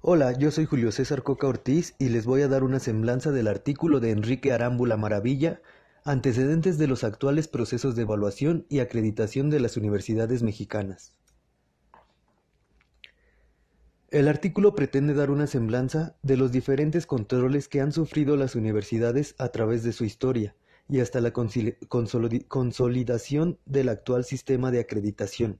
Hola, yo soy Julio César Coca Ortiz y les voy a dar una semblanza del artículo de Enrique Arámbula Maravilla, Antecedentes de los actuales procesos de evaluación y acreditación de las universidades mexicanas. El artículo pretende dar una semblanza de los diferentes controles que han sufrido las universidades a través de su historia y hasta la consolidación del actual sistema de acreditación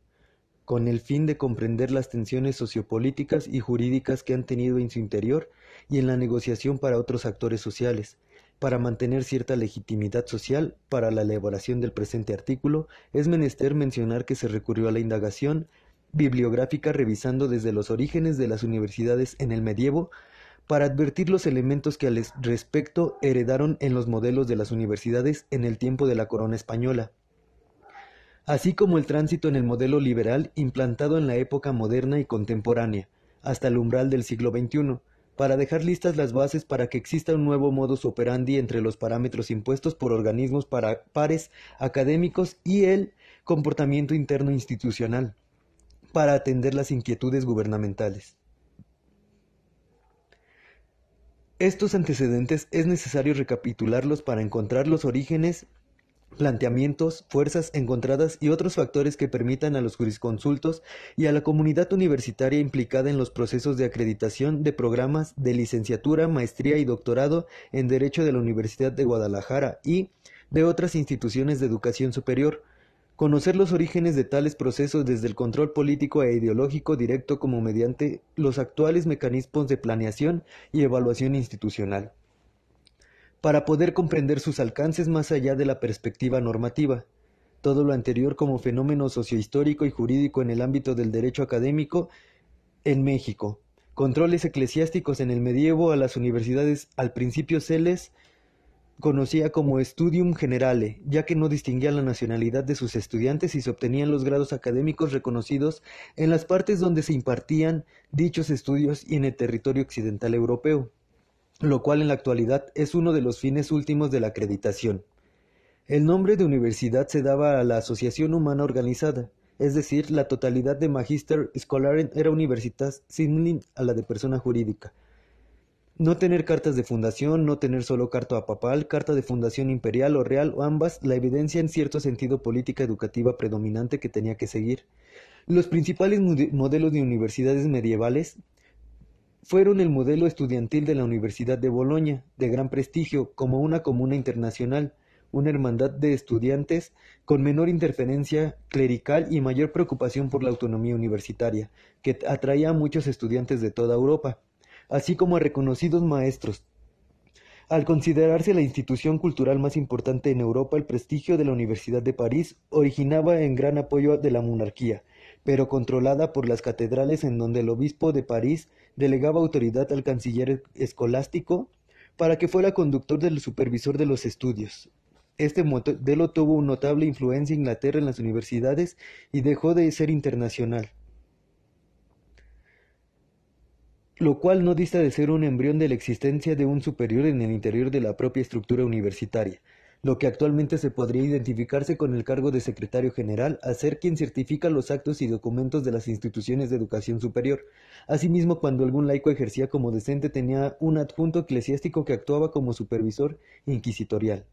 con el fin de comprender las tensiones sociopolíticas y jurídicas que han tenido en su interior y en la negociación para otros actores sociales. Para mantener cierta legitimidad social para la elaboración del presente artículo, es menester mencionar que se recurrió a la indagación bibliográfica revisando desde los orígenes de las universidades en el medievo para advertir los elementos que al respecto heredaron en los modelos de las universidades en el tiempo de la corona española así como el tránsito en el modelo liberal implantado en la época moderna y contemporánea, hasta el umbral del siglo XXI, para dejar listas las bases para que exista un nuevo modus operandi entre los parámetros impuestos por organismos para pares académicos y el comportamiento interno institucional, para atender las inquietudes gubernamentales. Estos antecedentes es necesario recapitularlos para encontrar los orígenes planteamientos, fuerzas encontradas y otros factores que permitan a los jurisconsultos y a la comunidad universitaria implicada en los procesos de acreditación de programas de licenciatura, maestría y doctorado en Derecho de la Universidad de Guadalajara y de otras instituciones de educación superior, conocer los orígenes de tales procesos desde el control político e ideológico directo como mediante los actuales mecanismos de planeación y evaluación institucional para poder comprender sus alcances más allá de la perspectiva normativa. Todo lo anterior como fenómeno sociohistórico y jurídico en el ámbito del derecho académico en México. Controles eclesiásticos en el medievo a las universidades al principio se les conocía como studium generale, ya que no distinguía la nacionalidad de sus estudiantes y se obtenían los grados académicos reconocidos en las partes donde se impartían dichos estudios y en el territorio occidental europeo lo cual en la actualidad es uno de los fines últimos de la acreditación. El nombre de universidad se daba a la asociación humana organizada, es decir, la totalidad de Magister Scholaren era universitas similar a la de persona jurídica. No tener cartas de fundación, no tener solo carta papal, carta de fundación imperial o real o ambas, la evidencia en cierto sentido política educativa predominante que tenía que seguir. Los principales modelos de universidades medievales fueron el modelo estudiantil de la Universidad de Boloña, de gran prestigio, como una comuna internacional, una hermandad de estudiantes con menor interferencia clerical y mayor preocupación por la autonomía universitaria, que atraía a muchos estudiantes de toda Europa, así como a reconocidos maestros. Al considerarse la institución cultural más importante en Europa, el prestigio de la Universidad de París originaba en gran apoyo de la monarquía, pero controlada por las catedrales en donde el obispo de París delegaba autoridad al canciller escolástico para que fuera conductor del supervisor de los estudios. Este modelo tuvo una notable influencia en Inglaterra en las universidades y dejó de ser internacional, lo cual no dista de ser un embrión de la existencia de un superior en el interior de la propia estructura universitaria lo que actualmente se podría identificarse con el cargo de secretario general, a ser quien certifica los actos y documentos de las instituciones de educación superior. Asimismo, cuando algún laico ejercía como decente tenía un adjunto eclesiástico que actuaba como supervisor inquisitorial.